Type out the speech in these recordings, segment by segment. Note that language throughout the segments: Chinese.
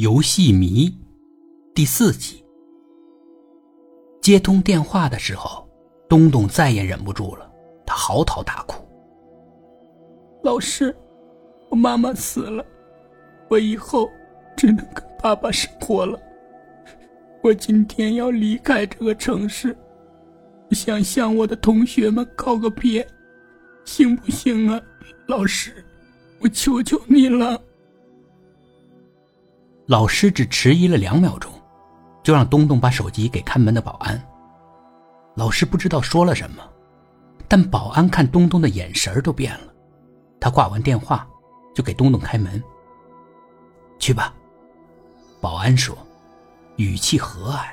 游戏迷第四集。接通电话的时候，东东再也忍不住了，他嚎啕大哭：“老师，我妈妈死了，我以后只能跟爸爸生活了。我今天要离开这个城市，想向我的同学们告个别，行不行啊？老师，我求求你了。”老师只迟疑了两秒钟，就让东东把手机给看门的保安。老师不知道说了什么，但保安看东东的眼神都变了。他挂完电话，就给东东开门。去吧，保安说，语气和蔼。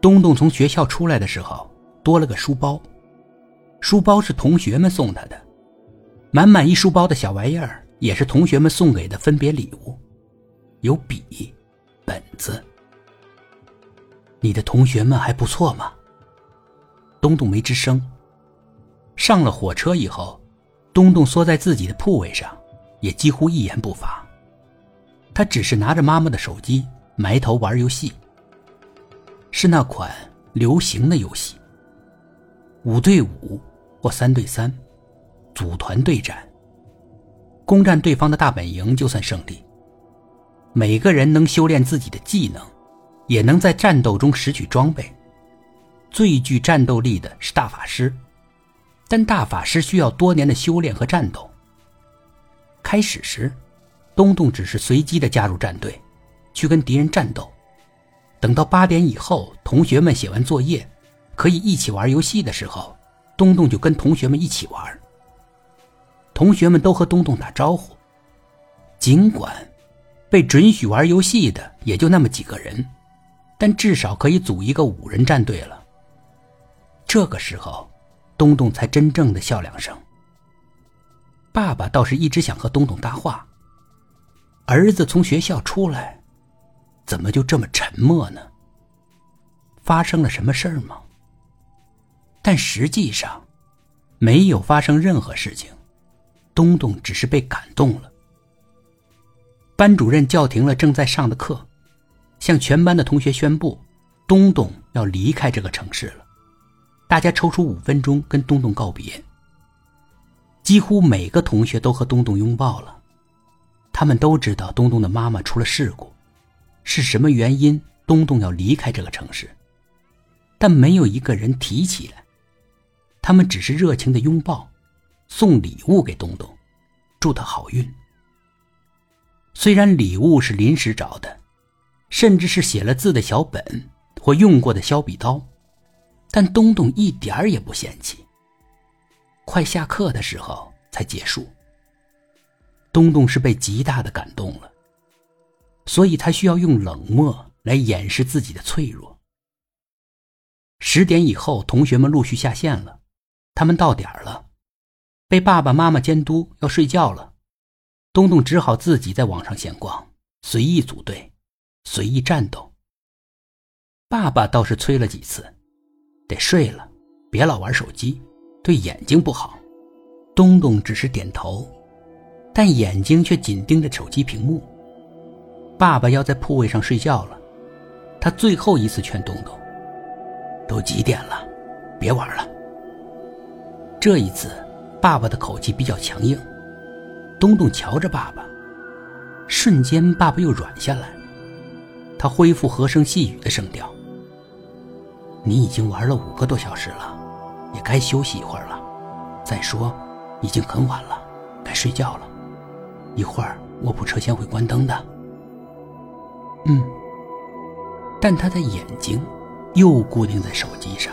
东东从学校出来的时候，多了个书包，书包是同学们送他的，满满一书包的小玩意儿，也是同学们送给的分别礼物。有笔，本子。你的同学们还不错吗？东东没吱声。上了火车以后，东东缩在自己的铺位上，也几乎一言不发。他只是拿着妈妈的手机，埋头玩游戏。是那款流行的游戏。五对五或三对三，组团对战，攻占对方的大本营就算胜利。每个人能修炼自己的技能，也能在战斗中拾取装备。最具战斗力的是大法师，但大法师需要多年的修炼和战斗。开始时，东东只是随机的加入战队，去跟敌人战斗。等到八点以后，同学们写完作业，可以一起玩游戏的时候，东东就跟同学们一起玩。同学们都和东东打招呼，尽管。被准许玩游戏的也就那么几个人，但至少可以组一个五人战队了。这个时候，东东才真正的笑两声。爸爸倒是一直想和东东搭话。儿子从学校出来，怎么就这么沉默呢？发生了什么事儿吗？但实际上，没有发生任何事情。东东只是被感动了。班主任叫停了正在上的课，向全班的同学宣布，东东要离开这个城市了。大家抽出五分钟跟东东告别。几乎每个同学都和东东拥抱了，他们都知道东东的妈妈出了事故，是什么原因东东要离开这个城市，但没有一个人提起来。他们只是热情的拥抱，送礼物给东东，祝他好运。虽然礼物是临时找的，甚至是写了字的小本或用过的削笔刀，但东东一点儿也不嫌弃。快下课的时候才结束。东东是被极大的感动了，所以他需要用冷漠来掩饰自己的脆弱。十点以后，同学们陆续下线了，他们到点儿了，被爸爸妈妈监督要睡觉了。东东只好自己在网上闲逛，随意组队，随意战斗。爸爸倒是催了几次，得睡了，别老玩手机，对眼睛不好。东东只是点头，但眼睛却紧盯着手机屏幕。爸爸要在铺位上睡觉了，他最后一次劝东东：“都几点了，别玩了。”这一次，爸爸的口气比较强硬。东东瞧着爸爸，瞬间爸爸又软下来，他恢复和声细语的声调：“你已经玩了五个多小时了，也该休息一会儿了。再说，已经很晚了，该睡觉了。一会儿卧铺车厢会关灯的。”嗯，但他的眼睛又固定在手机上。